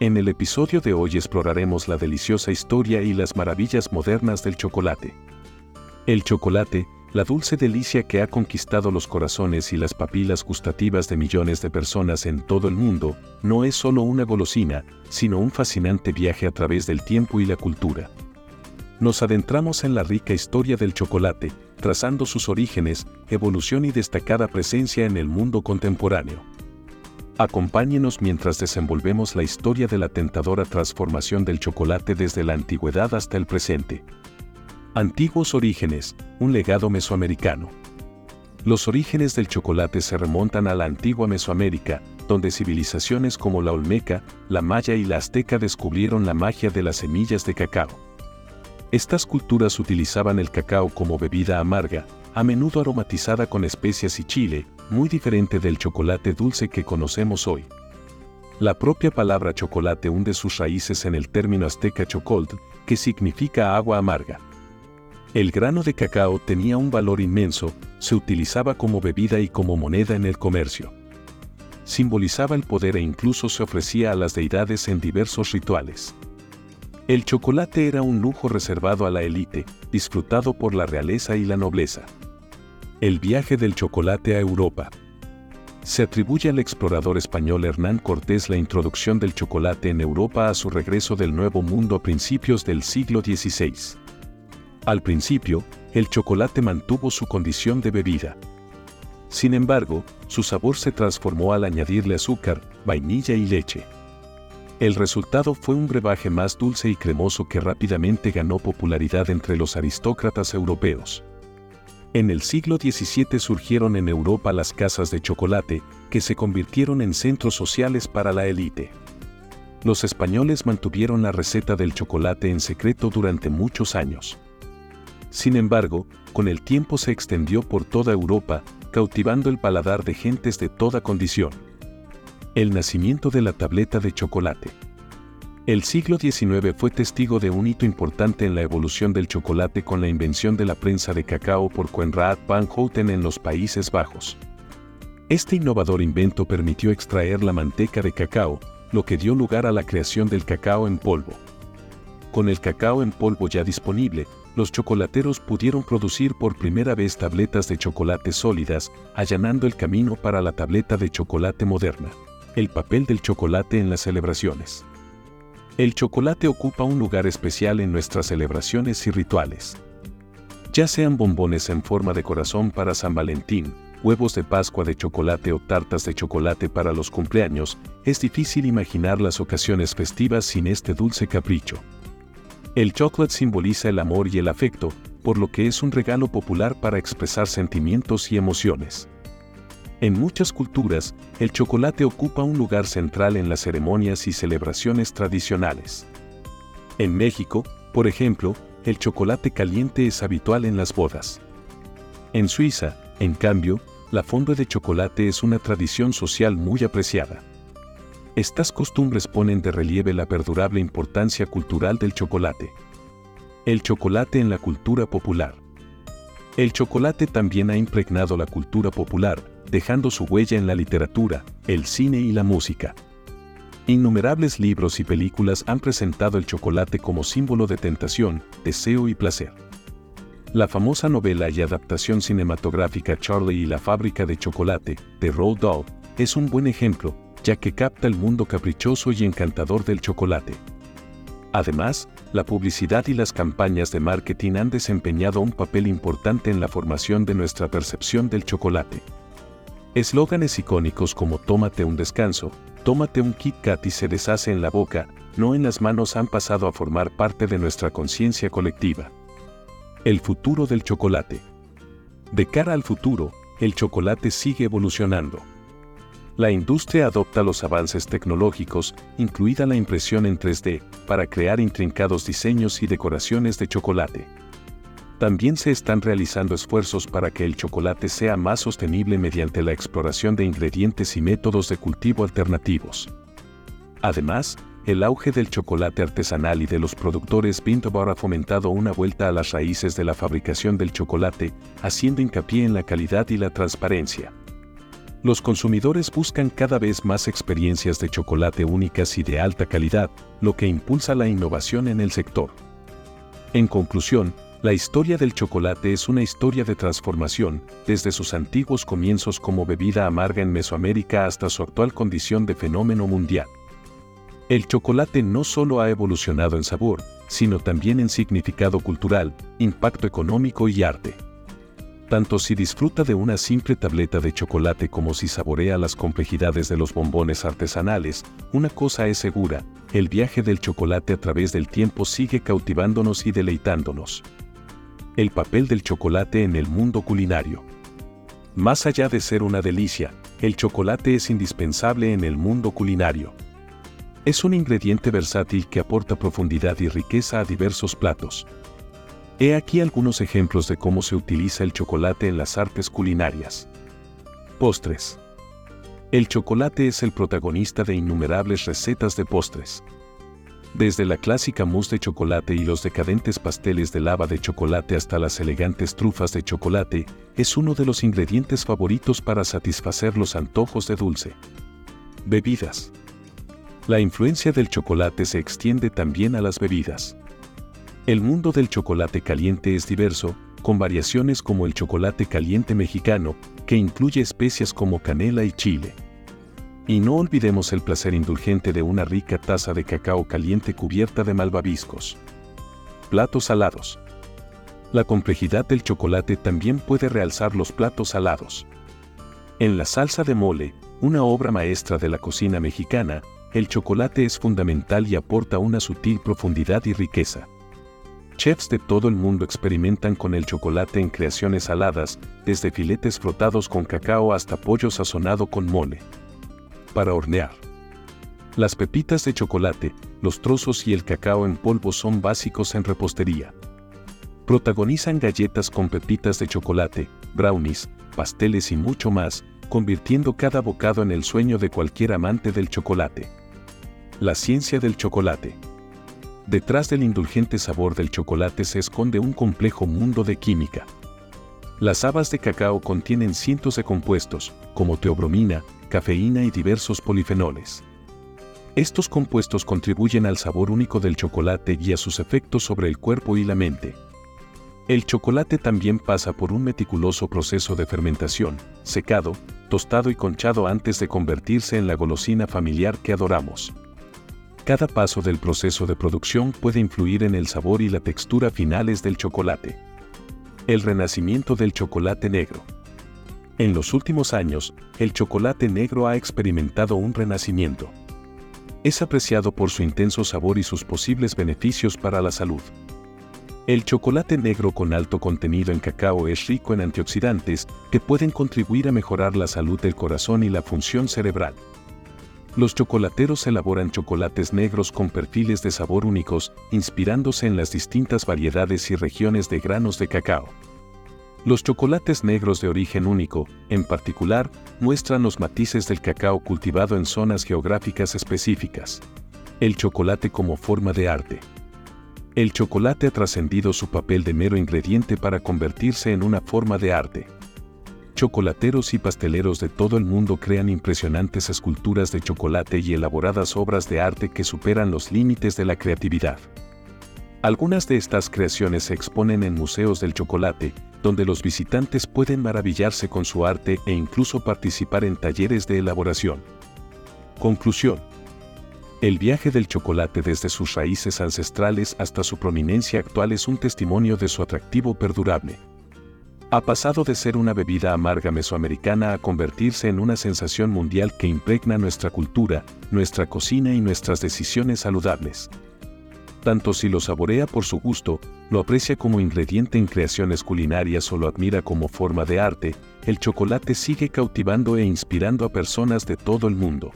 En el episodio de hoy exploraremos la deliciosa historia y las maravillas modernas del chocolate. El chocolate, la dulce delicia que ha conquistado los corazones y las papilas gustativas de millones de personas en todo el mundo, no es solo una golosina, sino un fascinante viaje a través del tiempo y la cultura. Nos adentramos en la rica historia del chocolate, trazando sus orígenes, evolución y destacada presencia en el mundo contemporáneo. Acompáñenos mientras desenvolvemos la historia de la tentadora transformación del chocolate desde la antigüedad hasta el presente. Antiguos orígenes, un legado mesoamericano. Los orígenes del chocolate se remontan a la antigua Mesoamérica, donde civilizaciones como la Olmeca, la Maya y la Azteca descubrieron la magia de las semillas de cacao. Estas culturas utilizaban el cacao como bebida amarga, a menudo aromatizada con especias y chile, muy diferente del chocolate dulce que conocemos hoy. La propia palabra chocolate hunde sus raíces en el término azteca chocolt, que significa agua amarga. El grano de cacao tenía un valor inmenso, se utilizaba como bebida y como moneda en el comercio. Simbolizaba el poder e incluso se ofrecía a las deidades en diversos rituales. El chocolate era un lujo reservado a la élite, disfrutado por la realeza y la nobleza. El viaje del chocolate a Europa. Se atribuye al explorador español Hernán Cortés la introducción del chocolate en Europa a su regreso del Nuevo Mundo a principios del siglo XVI. Al principio, el chocolate mantuvo su condición de bebida. Sin embargo, su sabor se transformó al añadirle azúcar, vainilla y leche. El resultado fue un brebaje más dulce y cremoso que rápidamente ganó popularidad entre los aristócratas europeos. En el siglo XVII surgieron en Europa las casas de chocolate, que se convirtieron en centros sociales para la élite. Los españoles mantuvieron la receta del chocolate en secreto durante muchos años. Sin embargo, con el tiempo se extendió por toda Europa, cautivando el paladar de gentes de toda condición. El nacimiento de la tableta de chocolate. El siglo XIX fue testigo de un hito importante en la evolución del chocolate con la invención de la prensa de cacao por Coenraad van Houten en los Países Bajos. Este innovador invento permitió extraer la manteca de cacao, lo que dio lugar a la creación del cacao en polvo. Con el cacao en polvo ya disponible, los chocolateros pudieron producir por primera vez tabletas de chocolate sólidas, allanando el camino para la tableta de chocolate moderna. El papel del chocolate en las celebraciones. El chocolate ocupa un lugar especial en nuestras celebraciones y rituales. Ya sean bombones en forma de corazón para San Valentín, huevos de Pascua de chocolate o tartas de chocolate para los cumpleaños, es difícil imaginar las ocasiones festivas sin este dulce capricho. El chocolate simboliza el amor y el afecto, por lo que es un regalo popular para expresar sentimientos y emociones. En muchas culturas, el chocolate ocupa un lugar central en las ceremonias y celebraciones tradicionales. En México, por ejemplo, el chocolate caliente es habitual en las bodas. En Suiza, en cambio, la fonda de chocolate es una tradición social muy apreciada. Estas costumbres ponen de relieve la perdurable importancia cultural del chocolate. El chocolate en la cultura popular. El chocolate también ha impregnado la cultura popular, dejando su huella en la literatura, el cine y la música. Innumerables libros y películas han presentado el chocolate como símbolo de tentación, deseo y placer. La famosa novela y adaptación cinematográfica Charlie y la fábrica de chocolate, de Roald Dahl, es un buen ejemplo, ya que capta el mundo caprichoso y encantador del chocolate. Además, la publicidad y las campañas de marketing han desempeñado un papel importante en la formación de nuestra percepción del chocolate. Eslóganes icónicos como tómate un descanso, tómate un Kit Kat y se deshace en la boca, no en las manos han pasado a formar parte de nuestra conciencia colectiva. El futuro del chocolate. De cara al futuro, el chocolate sigue evolucionando. La industria adopta los avances tecnológicos, incluida la impresión en 3D, para crear intrincados diseños y decoraciones de chocolate. También se están realizando esfuerzos para que el chocolate sea más sostenible mediante la exploración de ingredientes y métodos de cultivo alternativos. Además, el auge del chocolate artesanal y de los productores Bar ha fomentado una vuelta a las raíces de la fabricación del chocolate, haciendo hincapié en la calidad y la transparencia. Los consumidores buscan cada vez más experiencias de chocolate únicas y de alta calidad, lo que impulsa la innovación en el sector. En conclusión, la historia del chocolate es una historia de transformación, desde sus antiguos comienzos como bebida amarga en Mesoamérica hasta su actual condición de fenómeno mundial. El chocolate no solo ha evolucionado en sabor, sino también en significado cultural, impacto económico y arte tanto si disfruta de una simple tableta de chocolate como si saborea las complejidades de los bombones artesanales, una cosa es segura, el viaje del chocolate a través del tiempo sigue cautivándonos y deleitándonos. El papel del chocolate en el mundo culinario. Más allá de ser una delicia, el chocolate es indispensable en el mundo culinario. Es un ingrediente versátil que aporta profundidad y riqueza a diversos platos, He aquí algunos ejemplos de cómo se utiliza el chocolate en las artes culinarias. Postres. El chocolate es el protagonista de innumerables recetas de postres. Desde la clásica mousse de chocolate y los decadentes pasteles de lava de chocolate hasta las elegantes trufas de chocolate, es uno de los ingredientes favoritos para satisfacer los antojos de dulce. Bebidas. La influencia del chocolate se extiende también a las bebidas. El mundo del chocolate caliente es diverso, con variaciones como el chocolate caliente mexicano, que incluye especias como canela y chile. Y no olvidemos el placer indulgente de una rica taza de cacao caliente cubierta de malvaviscos. Platos salados. La complejidad del chocolate también puede realzar los platos salados. En la salsa de mole, una obra maestra de la cocina mexicana, el chocolate es fundamental y aporta una sutil profundidad y riqueza. Chefs de todo el mundo experimentan con el chocolate en creaciones saladas, desde filetes frotados con cacao hasta pollo sazonado con mole. Para hornear. Las pepitas de chocolate, los trozos y el cacao en polvo son básicos en repostería. Protagonizan galletas con pepitas de chocolate, brownies, pasteles y mucho más, convirtiendo cada bocado en el sueño de cualquier amante del chocolate. La ciencia del chocolate. Detrás del indulgente sabor del chocolate se esconde un complejo mundo de química. Las habas de cacao contienen cientos de compuestos, como teobromina, cafeína y diversos polifenoles. Estos compuestos contribuyen al sabor único del chocolate y a sus efectos sobre el cuerpo y la mente. El chocolate también pasa por un meticuloso proceso de fermentación, secado, tostado y conchado antes de convertirse en la golosina familiar que adoramos. Cada paso del proceso de producción puede influir en el sabor y la textura finales del chocolate. El renacimiento del chocolate negro. En los últimos años, el chocolate negro ha experimentado un renacimiento. Es apreciado por su intenso sabor y sus posibles beneficios para la salud. El chocolate negro con alto contenido en cacao es rico en antioxidantes que pueden contribuir a mejorar la salud del corazón y la función cerebral. Los chocolateros elaboran chocolates negros con perfiles de sabor únicos, inspirándose en las distintas variedades y regiones de granos de cacao. Los chocolates negros de origen único, en particular, muestran los matices del cacao cultivado en zonas geográficas específicas. El chocolate como forma de arte. El chocolate ha trascendido su papel de mero ingrediente para convertirse en una forma de arte chocolateros y pasteleros de todo el mundo crean impresionantes esculturas de chocolate y elaboradas obras de arte que superan los límites de la creatividad. Algunas de estas creaciones se exponen en museos del chocolate, donde los visitantes pueden maravillarse con su arte e incluso participar en talleres de elaboración. Conclusión. El viaje del chocolate desde sus raíces ancestrales hasta su prominencia actual es un testimonio de su atractivo perdurable ha pasado de ser una bebida amarga mesoamericana a convertirse en una sensación mundial que impregna nuestra cultura, nuestra cocina y nuestras decisiones saludables. Tanto si lo saborea por su gusto, lo aprecia como ingrediente en creaciones culinarias o lo admira como forma de arte, el chocolate sigue cautivando e inspirando a personas de todo el mundo.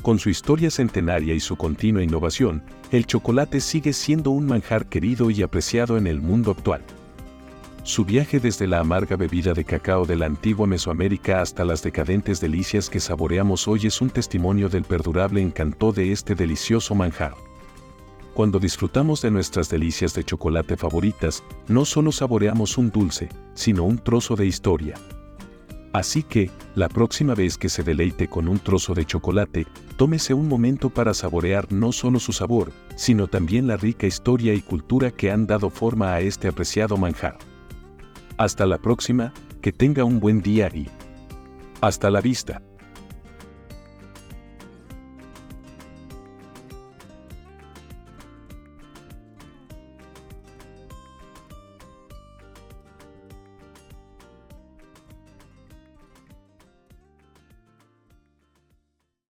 Con su historia centenaria y su continua innovación, el chocolate sigue siendo un manjar querido y apreciado en el mundo actual. Su viaje desde la amarga bebida de cacao de la antigua Mesoamérica hasta las decadentes delicias que saboreamos hoy es un testimonio del perdurable encanto de este delicioso manjar. Cuando disfrutamos de nuestras delicias de chocolate favoritas, no solo saboreamos un dulce, sino un trozo de historia. Así que, la próxima vez que se deleite con un trozo de chocolate, tómese un momento para saborear no solo su sabor, sino también la rica historia y cultura que han dado forma a este apreciado manjar. Hasta la próxima, que tenga un buen día y... Hasta la vista.